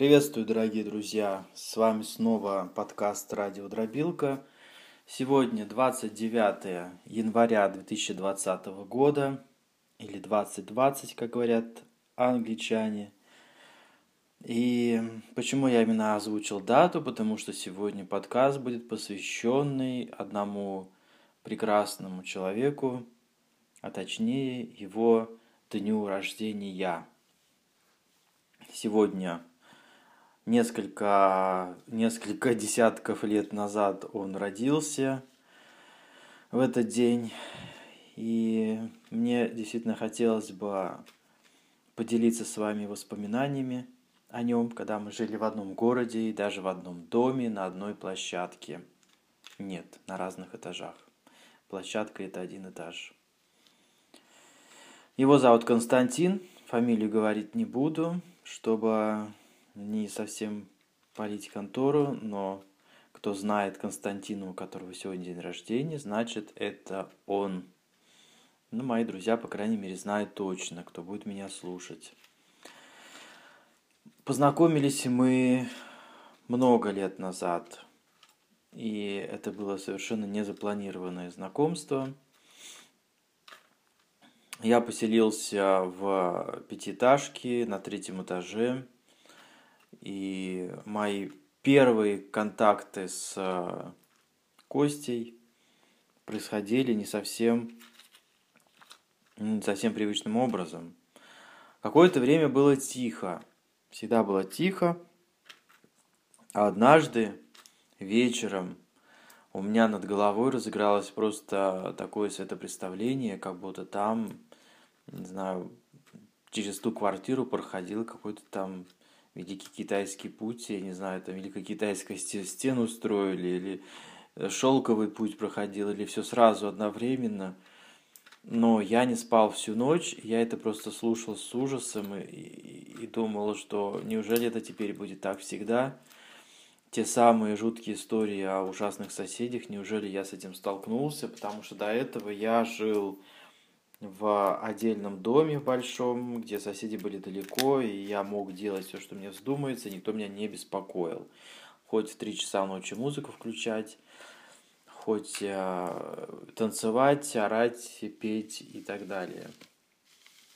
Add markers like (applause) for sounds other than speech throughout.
Приветствую, дорогие друзья! С вами снова подкаст «Радио Дробилка». Сегодня 29 января 2020 года, или 2020, как говорят англичане. И почему я именно озвучил дату? Потому что сегодня подкаст будет посвященный одному прекрасному человеку, а точнее его дню рождения. Сегодня несколько, несколько (laughs) десятков лет назад он родился в этот день. И мне действительно хотелось бы поделиться с вами воспоминаниями о нем, когда мы жили в одном городе и даже в одном доме на одной площадке. Нет, на разных этажах. Площадка это один этаж. Его зовут Константин, фамилию говорить не буду, чтобы не совсем палить контору, но кто знает Константина, у которого сегодня день рождения, значит это он. Ну, мои друзья, по крайней мере, знают точно, кто будет меня слушать. Познакомились мы много лет назад, и это было совершенно незапланированное знакомство. Я поселился в пятиэтажке на третьем этаже – и мои первые контакты с э, Костей происходили не совсем, не совсем привычным образом. Какое-то время было тихо, всегда было тихо, а однажды вечером у меня над головой разыгралось просто такое светопредставление, как будто там, не знаю, через ту квартиру проходил какой-то там Великий Китайский путь, я не знаю, там Великая Китайская стену строили, или э, шелковый путь проходил, или все сразу одновременно. Но я не спал всю ночь, я это просто слушал с ужасом и, и, и думал, что неужели это теперь будет так всегда? Те самые жуткие истории о ужасных соседях, неужели я с этим столкнулся? Потому что до этого я жил в отдельном доме большом, где соседи были далеко, и я мог делать все, что мне вздумается, никто меня не беспокоил. Хоть в три часа ночи музыку включать, хоть э, танцевать, орать, петь и так далее.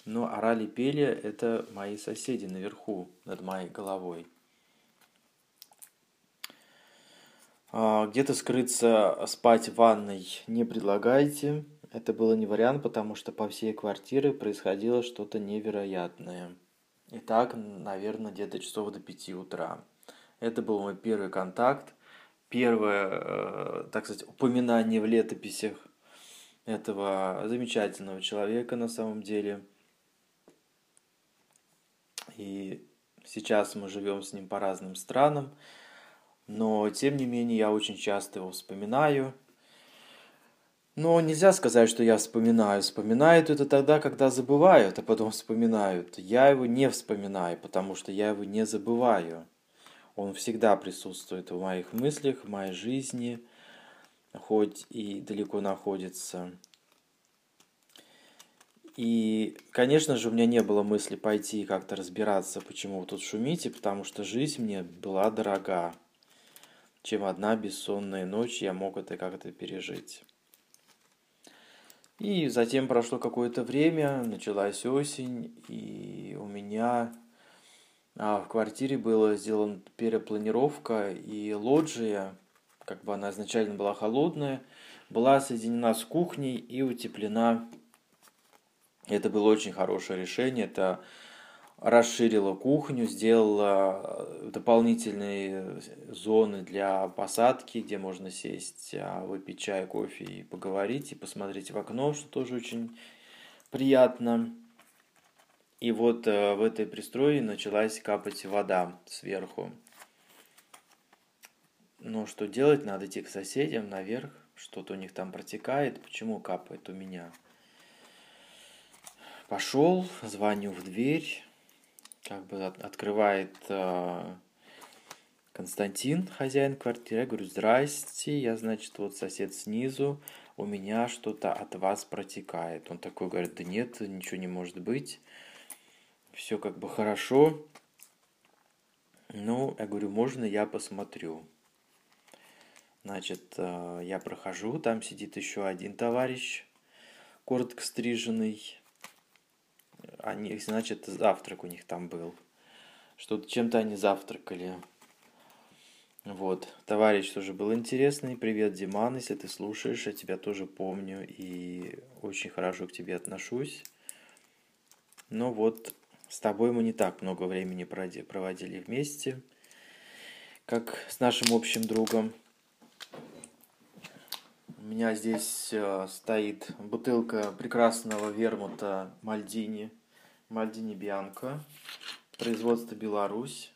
Но орали, пели – это мои соседи наверху, над моей головой. А, где-то скрыться, спать в ванной не предлагайте – это было не вариант, потому что по всей квартире происходило что-то невероятное. И так, наверное, где-то часов до пяти утра. Это был мой первый контакт, первое, э, так сказать, упоминание в летописях этого замечательного человека на самом деле. И сейчас мы живем с ним по разным странам, но тем не менее я очень часто его вспоминаю – но нельзя сказать, что я вспоминаю. Вспоминают это тогда, когда забывают, а потом вспоминают. Я его не вспоминаю, потому что я его не забываю. Он всегда присутствует в моих мыслях, в моей жизни, хоть и далеко находится. И, конечно же, у меня не было мысли пойти и как-то разбираться, почему вы тут шумите, потому что жизнь мне была дорога. Чем одна бессонная ночь я мог это как-то пережить. И затем прошло какое-то время, началась осень, и у меня а, в квартире была сделана перепланировка, и лоджия, как бы она изначально была холодная, была соединена с кухней и утеплена. Это было очень хорошее решение. Это расширила кухню, сделала э, дополнительные зоны для посадки, где можно сесть, а, выпить чай, кофе и поговорить, и посмотреть в окно, что тоже очень приятно. И вот э, в этой пристрое началась капать вода сверху. Но что делать? Надо идти к соседям наверх, что-то у них там протекает. Почему капает у меня? Пошел, звоню в дверь, как бы открывает э, Константин, хозяин квартиры. Я говорю, здрасте, я, значит, вот сосед снизу, у меня что-то от вас протекает. Он такой говорит, да нет, ничего не может быть, все как бы хорошо. Ну, я говорю, можно я посмотрю? Значит, э, я прохожу, там сидит еще один товарищ, коротко стриженный. Они, значит, завтрак у них там был. Что-то чем-то они завтракали. Вот, товарищ тоже был интересный. Привет, Диман, если ты слушаешь, я тебя тоже помню и очень хорошо к тебе отношусь. Но вот с тобой мы не так много времени проводили вместе, как с нашим общим другом. У меня здесь э, стоит бутылка прекрасного вермута Мальдини, Мальдини Бианко, производство Беларусь,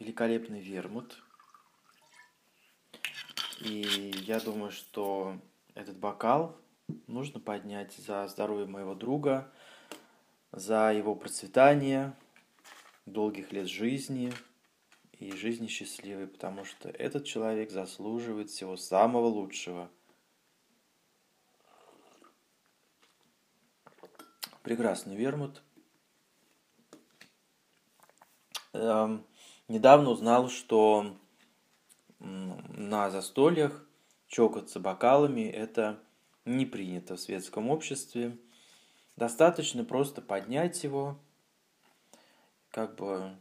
великолепный вермут – и я думаю, что этот бокал нужно поднять за здоровье моего друга, за его процветание, долгих лет жизни и жизни счастливой, потому что этот человек заслуживает всего самого лучшего. Прекрасный вермут. Эм, недавно узнал, что на застольях чокаться бокалами – это не принято в светском обществе. Достаточно просто поднять его, как бы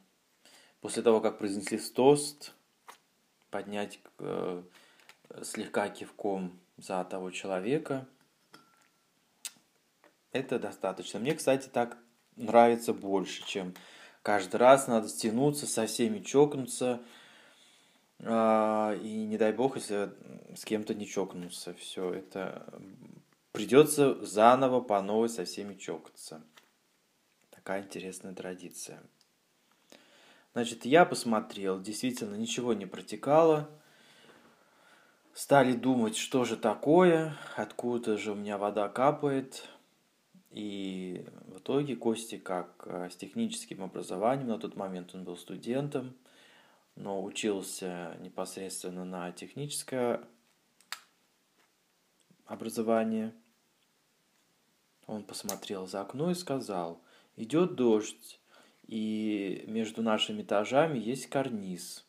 после того, как произнесли тост, поднять э, слегка кивком за того человека. Это достаточно. Мне, кстати, так нравится больше, чем каждый раз надо стянуться, со всеми чокнуться – а, и не дай бог, если с кем-то не чокнуться. Все это придется заново по новой со всеми чокаться. Такая интересная традиция. Значит, я посмотрел, действительно ничего не протекало. Стали думать, что же такое, откуда же у меня вода капает. И в итоге Кости, как э, с техническим образованием, на тот момент он был студентом – но учился непосредственно на техническое образование. Он посмотрел за окно и сказал, идет дождь, и между нашими этажами есть карниз.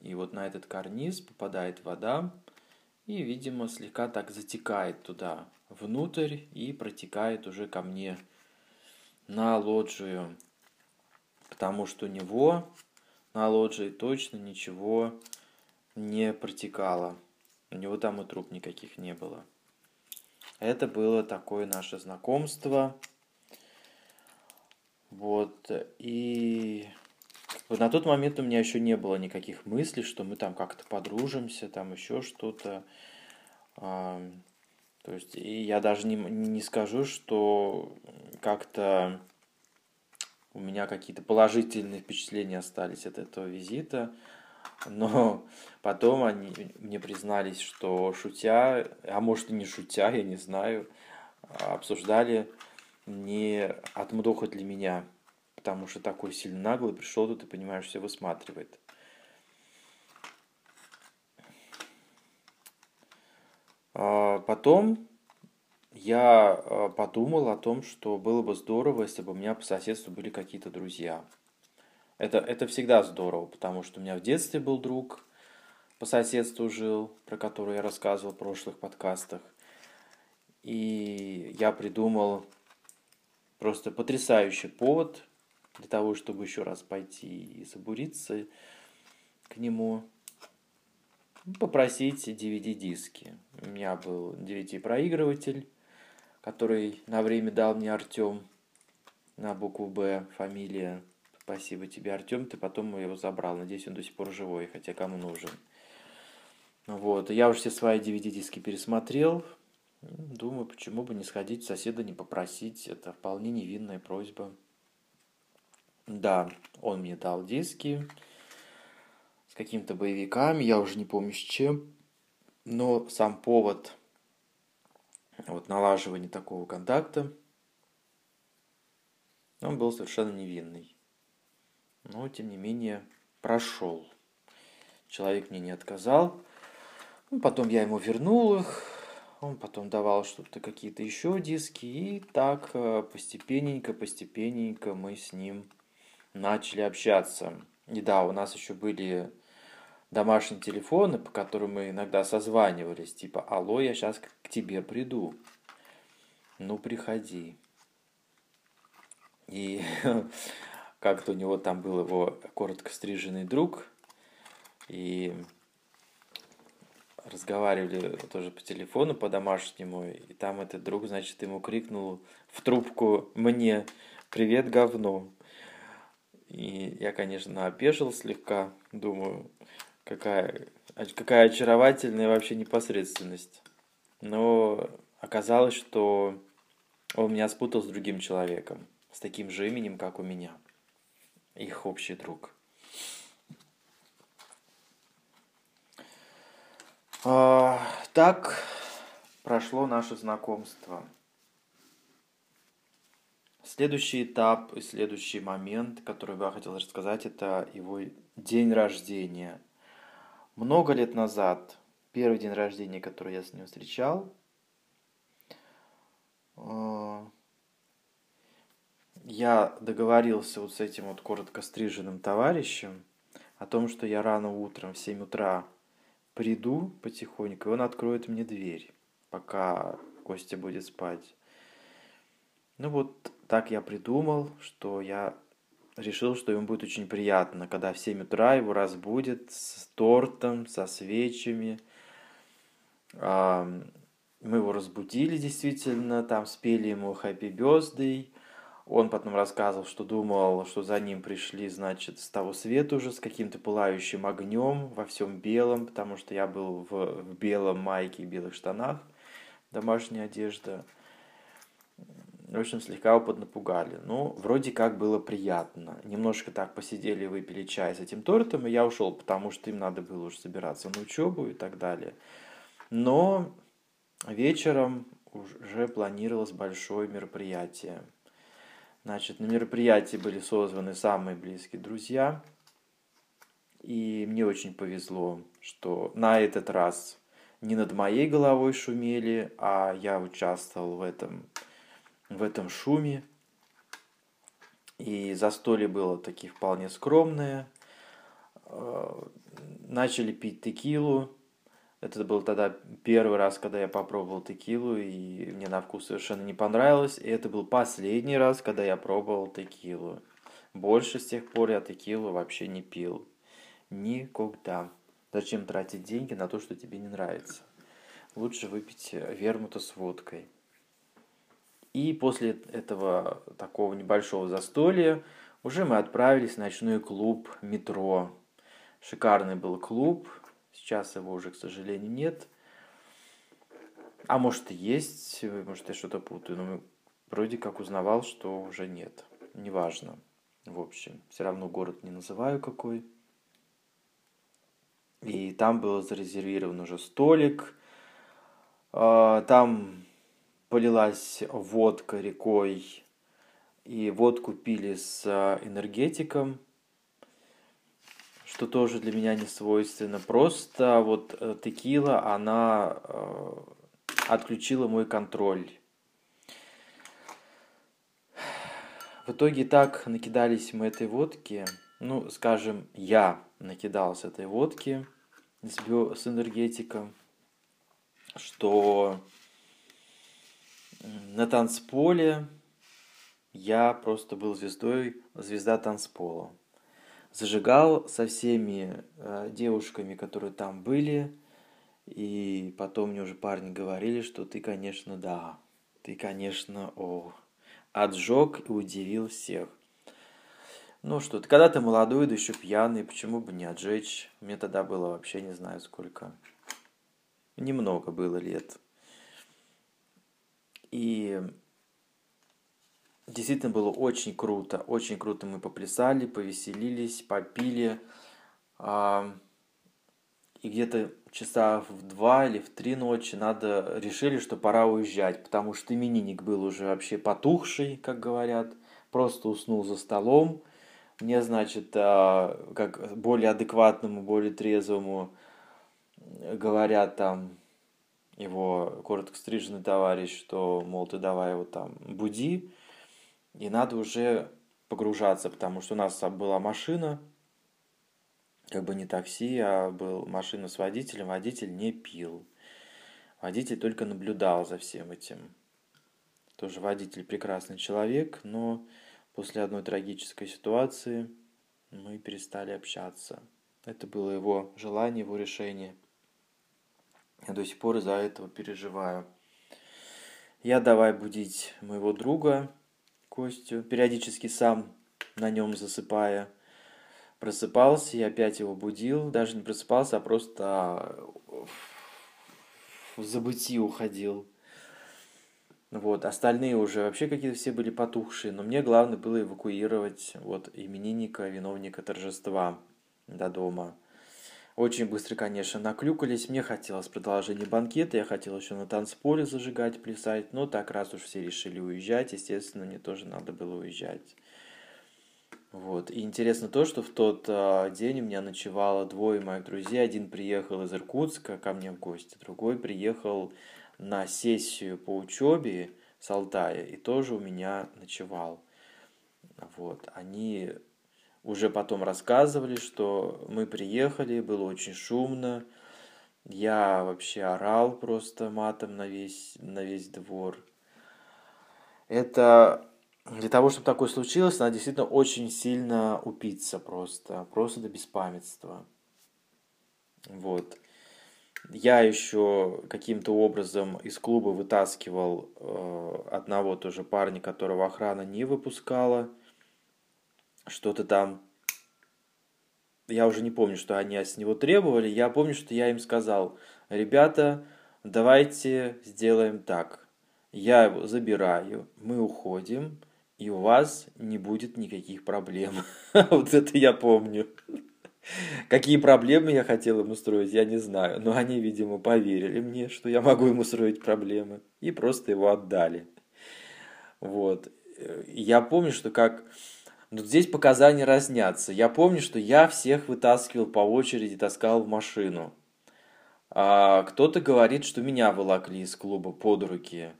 И вот на этот карниз попадает вода, и, видимо, слегка так затекает туда внутрь и протекает уже ко мне на лоджию, потому что у него на лоджии точно ничего не протекало. У него там и труп никаких не было. Это было такое наше знакомство. Вот. И на тот момент у меня еще не было никаких мыслей, что мы там как-то подружимся, там еще что-то. То есть, и я даже не, не скажу, что как-то у меня какие-то положительные впечатления остались от этого визита. Но (laughs) потом они мне признались, что шутя, а может и не шутя, я не знаю, обсуждали, не отмудохать ли меня. Потому что такой сильно наглый пришел тут и, понимаешь, все высматривает. А потом я э, подумал о том, что было бы здорово, если бы у меня по соседству были какие-то друзья. Это, это всегда здорово, потому что у меня в детстве был друг, по соседству жил, про который я рассказывал в прошлых подкастах. И я придумал просто потрясающий повод для того, чтобы еще раз пойти и забуриться к нему попросить DVD-диски. У меня был DVD-проигрыватель, который на время дал мне Артем на букву Б, фамилия. Спасибо тебе, Артем, ты потом его забрал. Надеюсь, он до сих пор живой, хотя кому нужен. Вот, я уже все свои DVD-диски пересмотрел. Думаю, почему бы не сходить соседа, не попросить. Это вполне невинная просьба. Да, он мне дал диски с какими-то боевиками, я уже не помню с чем. Но сам повод вот налаживание такого контакта, он был совершенно невинный. Но, тем не менее, прошел. Человек мне не отказал. Ну, потом я ему вернул их. Он потом давал что-то, какие-то еще диски. И так э, постепенненько, постепенненько мы с ним начали общаться. И да, у нас еще были домашние телефоны, по которым мы иногда созванивались, типа, алло, я сейчас к тебе приду. Ну, приходи. И (laughs) как-то у него там был его коротко стриженный друг, и разговаривали тоже по телефону, по домашнему, и там этот друг, значит, ему крикнул в трубку мне «Привет, говно!» И я, конечно, опешил слегка, думаю, какая, какая очаровательная вообще непосредственность. Но оказалось, что он меня спутал с другим человеком, с таким же именем, как у меня. Их общий друг. А, так прошло наше знакомство. Следующий этап и следующий момент, который я хотел рассказать, это его день рождения. Много лет назад, первый день рождения, который я с ним встречал, а, я договорился вот с этим вот коротко стриженным товарищем о том, что я рано утром в 7 утра приду потихоньку, и он откроет мне дверь, пока Костя будет спать. Ну вот так я придумал, что я решил, что ему будет очень приятно, когда в 7 утра его разбудит с тортом, со свечами. Мы его разбудили действительно, там спели ему Happy Birthday, он потом рассказывал, что думал, что за ним пришли, значит, с того света уже с каким-то пылающим огнем во всем белом, потому что я был в, в белом майке и белых штанах, домашняя одежда. В общем, слегка его поднапугали. Ну, вроде как было приятно. Немножко так посидели, выпили чай с этим тортом, и я ушел, потому что им надо было уже собираться на учебу и так далее. Но вечером уже планировалось большое мероприятие – Значит, на мероприятии были созваны самые близкие друзья. И мне очень повезло, что на этот раз не над моей головой шумели, а я участвовал в этом, в этом шуме. И застолье было такие вполне скромное. Э, начали пить текилу. Это был тогда первый раз, когда я попробовал текилу, и мне на вкус совершенно не понравилось. И это был последний раз, когда я пробовал текилу. Больше с тех пор я текилу вообще не пил. Никогда. Зачем тратить деньги на то, что тебе не нравится? Лучше выпить вермута с водкой. И после этого такого небольшого застолья уже мы отправились в ночной клуб «Метро». Шикарный был клуб, Сейчас его уже, к сожалению, нет. А может и есть, может я что-то путаю, но вроде как узнавал, что уже нет. Неважно. В общем, все равно город не называю какой. И там был зарезервирован уже столик. А, там полилась водка рекой. И водку пили с энергетиком что тоже для меня не свойственно. Просто вот э, текила, она э, отключила мой контроль. В итоге так накидались мы этой водки, ну, скажем, я накидался этой водки с, с энергетиком, что на танцполе я просто был звездой, звезда танцпола зажигал со всеми э, девушками, которые там были. И потом мне уже парни говорили, что ты, конечно, да, ты, конечно, о, отжег и удивил всех. Ну что, ты когда ты молодой, да еще пьяный, почему бы не отжечь? Мне тогда было вообще не знаю сколько. Немного было лет. И Действительно было очень круто, очень круто мы поплясали, повеселились, попили. И где-то часа в два или в три ночи надо решили, что пора уезжать, потому что именинник был уже вообще потухший, как говорят, просто уснул за столом. Мне, значит, а, как более адекватному, более трезвому говорят там его коротко стриженный товарищ, что, мол, ты давай его там буди, и надо уже погружаться, потому что у нас была машина, как бы не такси, а был машина с водителем, водитель не пил. Водитель только наблюдал за всем этим. Тоже водитель прекрасный человек, но после одной трагической ситуации мы перестали общаться. Это было его желание, его решение. Я до сих пор из-за этого переживаю. Я давай будить моего друга Костю, периодически сам на нем засыпая. Просыпался и опять его будил. Даже не просыпался, а просто в забытие уходил. Вот, остальные уже вообще какие-то все были потухшие, но мне главное было эвакуировать вот именинника, виновника торжества до дома. Очень быстро, конечно, наклюкались. Мне хотелось продолжения банкета, я хотел еще на танцполе зажигать, плясать, но так раз уж все решили уезжать, естественно, мне тоже надо было уезжать. Вот. И интересно то, что в тот а, день у меня ночевало двое моих друзей. Один приехал из Иркутска ко мне в гости, другой приехал на сессию по учебе с Алтая и тоже у меня ночевал. Вот. Они уже потом рассказывали, что мы приехали, было очень шумно. Я вообще орал просто матом на весь, на весь двор. Это для того, чтобы такое случилось, надо действительно очень сильно упиться просто, просто до беспамятства. Вот. Я еще каким-то образом из клуба вытаскивал э, одного тоже парня, которого охрана не выпускала. Что-то там... Я уже не помню, что они с него требовали. Я помню, что я им сказал, ребята, давайте сделаем так. Я его забираю, мы уходим, и у вас не будет никаких проблем. (laughs) Вот это я помню. Какие проблемы я хотел им устроить, я не знаю. Но они, видимо, поверили мне, что я могу им устроить проблемы. И просто его отдали. Вот. Я помню, что как... Но здесь показания разнятся. Я помню, что я всех вытаскивал по очереди, таскал в машину. А кто-то говорит, что меня волокли из клуба под руки.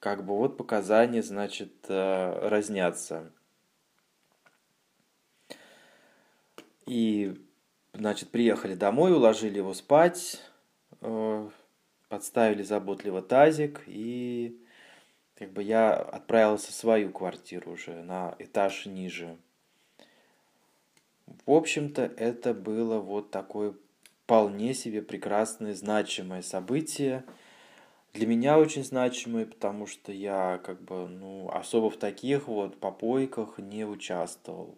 Как бы вот показания, значит, э, разнятся. И Значит, приехали домой, уложили его спать, э, подставили заботливо тазик, и как бы я отправился в свою квартиру уже на этаж ниже. В общем-то, это было вот такое вполне себе прекрасное, значимое событие. Для меня очень значимое, потому что я как бы, ну, особо в таких вот попойках не участвовал.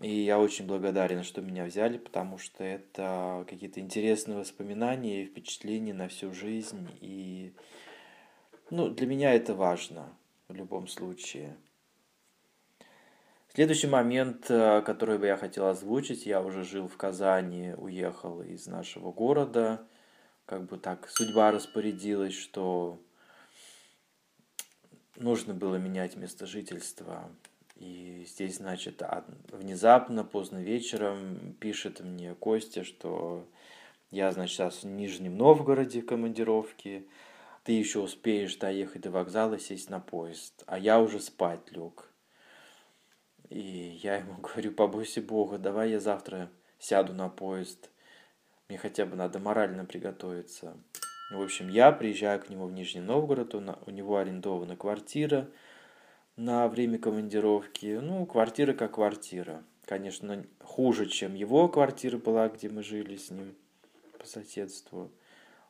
И я очень благодарен, что меня взяли, потому что это какие-то интересные воспоминания и впечатления на всю жизнь. И ну, для меня это важно в любом случае. Следующий момент, э, который бы я хотел озвучить, я уже жил в Казани, уехал из нашего города. Как бы так судьба распорядилась, что нужно было менять место жительства. И здесь, значит, внезапно, поздно вечером пишет мне Костя, что я, значит, сейчас в Нижнем Новгороде в командировке, ты еще успеешь доехать до вокзала, сесть на поезд, а я уже спать лег. И я ему (laughs) говорю, побойся Бога, давай я завтра сяду на поезд, мне хотя бы надо морально приготовиться. В общем, я приезжаю к нему в Нижний Новгород, у него арендована квартира – на время командировки. Ну, квартира как квартира. Конечно, хуже, чем его квартира была, где мы жили с ним по соседству.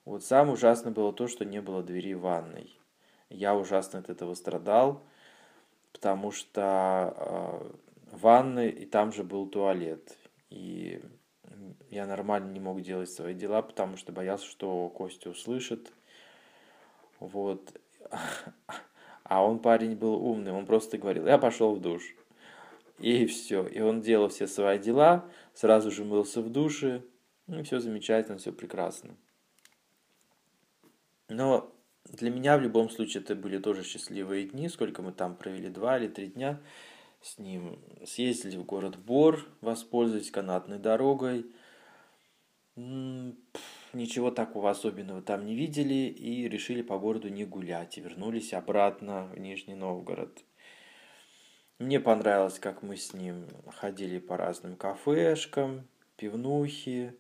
Вот самое ужасное было то, что не было двери ванной. Я ужасно от этого страдал, потому что э, в ванной и там же был туалет. И я нормально не мог делать свои дела, потому что боялся, что Костя услышит. Вот. А он парень был умный, он просто говорил, я пошел в душ. И все. И он делал все свои дела, сразу же мылся в душе. Ну, все замечательно, все прекрасно. Но для меня в любом случае это были тоже счастливые дни. Сколько мы там провели, два или три дня с ним. Съездили в город Бор, воспользовались канатной дорогой ничего такого особенного там не видели и решили по городу не гулять и вернулись обратно в Нижний Новгород. Мне понравилось, как мы с ним ходили по разным кафешкам, пивнухи.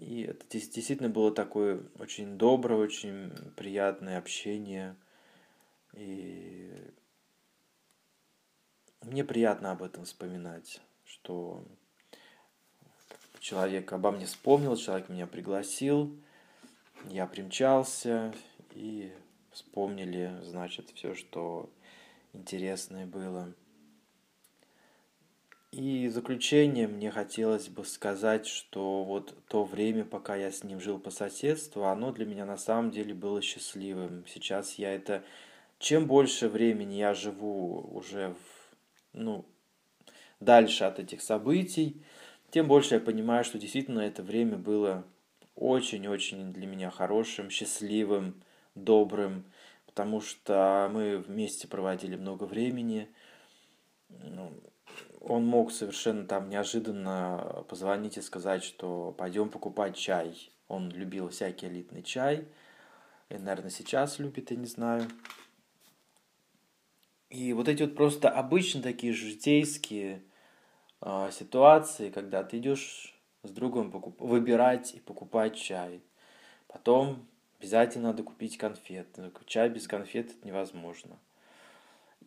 И это действительно было такое очень доброе, очень приятное общение. И мне приятно об этом вспоминать, что человек обо мне вспомнил, человек меня пригласил, я примчался и вспомнили, значит, все, что интересное было. И в заключение мне хотелось бы сказать, что вот то время, пока я с ним жил по соседству, оно для меня на самом деле было счастливым. Сейчас я это... Чем больше времени я живу уже в, ну, дальше от этих событий, тем больше я понимаю, что действительно это время было очень-очень для меня хорошим, счастливым, добрым, потому что мы вместе проводили много времени. Он мог совершенно там неожиданно позвонить и сказать, что пойдем покупать чай. Он любил всякий элитный чай. И, наверное, сейчас любит, я не знаю. И вот эти вот просто обычно такие житейские э, ситуации, когда ты идешь с другом покуп... выбирать и покупать чай. Потом обязательно надо купить конфет. Чай без конфет невозможно.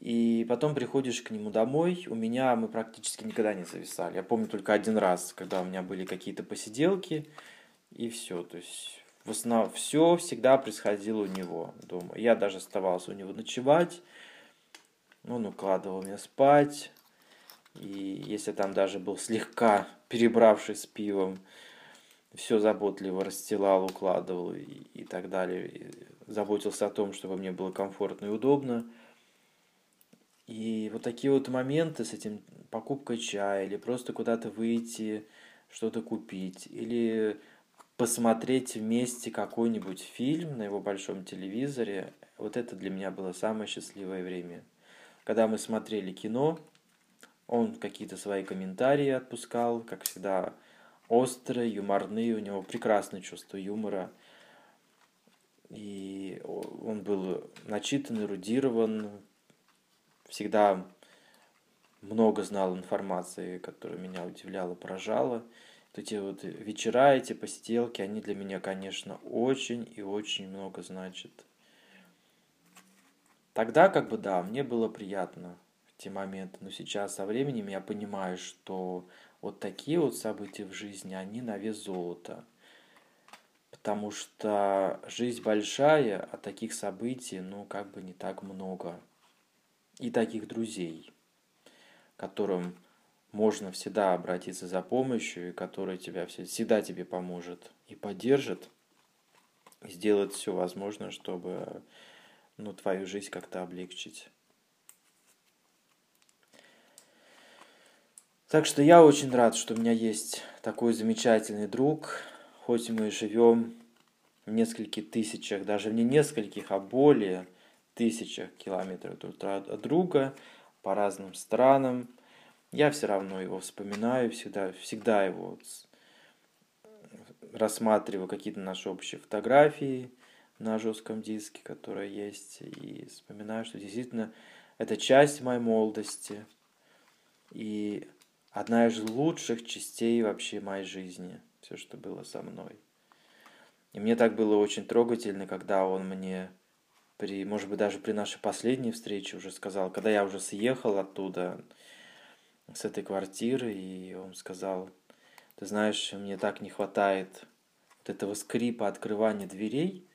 И потом приходишь к нему домой. У меня мы практически никогда не зависали. Я помню только один раз, когда у меня были какие-то посиделки, и все. То есть в основном все всегда происходило у него дома. Я даже оставался у него ночевать. Он укладывал меня спать. И если там даже был слегка перебравший с пивом, все заботливо расстилал, укладывал и, и так далее. И заботился о том, чтобы мне было комфортно и удобно. И вот такие вот моменты с этим покупкой чая или просто куда-то выйти, что-то купить, или посмотреть вместе какой-нибудь фильм на его большом телевизоре, вот это для меня было самое счастливое время. Когда мы смотрели кино, он какие-то свои комментарии отпускал, как всегда, острые, юморные, у него прекрасное чувство юмора. И он был начитан, эрудирован, всегда много знал информации, которая меня удивляла, поражала. Вот эти вот вечера, эти посиделки, они для меня, конечно, очень и очень много значат. Тогда, как бы, да, мне было приятно в те моменты, но сейчас со временем я понимаю, что вот такие вот события в жизни, они на вес золота. Потому что жизнь большая, а таких событий, ну, как бы не так много и таких друзей, которым можно всегда обратиться за помощью, и который тебя всегда тебе поможет и поддержит, и сделает все возможное, чтобы ну, твою жизнь как-то облегчить. Так что я очень рад, что у меня есть такой замечательный друг, хоть мы живем в нескольких тысячах, даже не нескольких, а более – тысячах километров от друга, по разным странам. Я все равно его вспоминаю, всегда, всегда его рассматриваю какие-то наши общие фотографии на жестком диске, которые есть, и вспоминаю, что действительно это часть моей молодости и одна из лучших частей вообще моей жизни, все, что было со мной. И мне так было очень трогательно, когда он мне при, может быть, даже при нашей последней встрече уже сказал, когда я уже съехал оттуда, с этой квартиры, и он сказал, ты знаешь, мне так не хватает вот этого скрипа открывания дверей.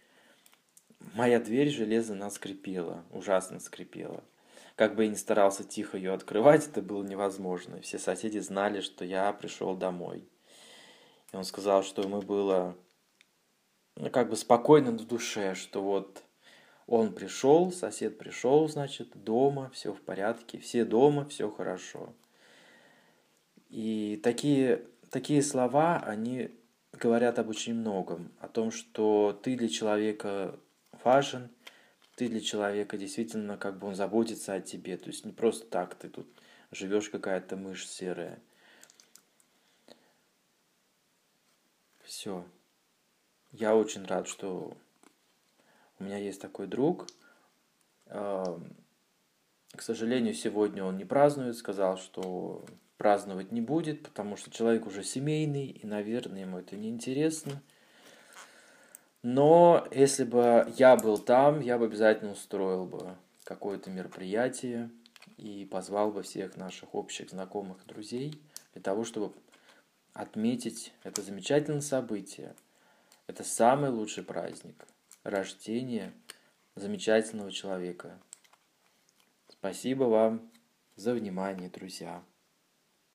Моя дверь железно скрипела, ужасно скрипела. Как бы я ни старался тихо ее открывать, это было невозможно. Все соседи знали, что я пришел домой. И он сказал, что ему было ну, как бы спокойно в душе, что вот он пришел, сосед пришел, значит, дома, все в порядке, все дома, все хорошо. И такие, такие слова, они говорят об очень многом, о том, что ты для человека важен, ты для человека действительно как бы он заботится о тебе, то есть не просто так ты тут живешь какая-то мышь серая. Все. Я очень рад, что у меня есть такой друг. К сожалению, сегодня он не празднует, сказал, что праздновать не будет, потому что человек уже семейный, и, наверное, ему это не интересно. Но если бы я был там, я бы обязательно устроил бы какое-то мероприятие и позвал бы всех наших общих знакомых друзей для того, чтобы отметить это замечательное событие. Это самый лучший праздник – рождение замечательного человека. Спасибо вам за внимание, друзья.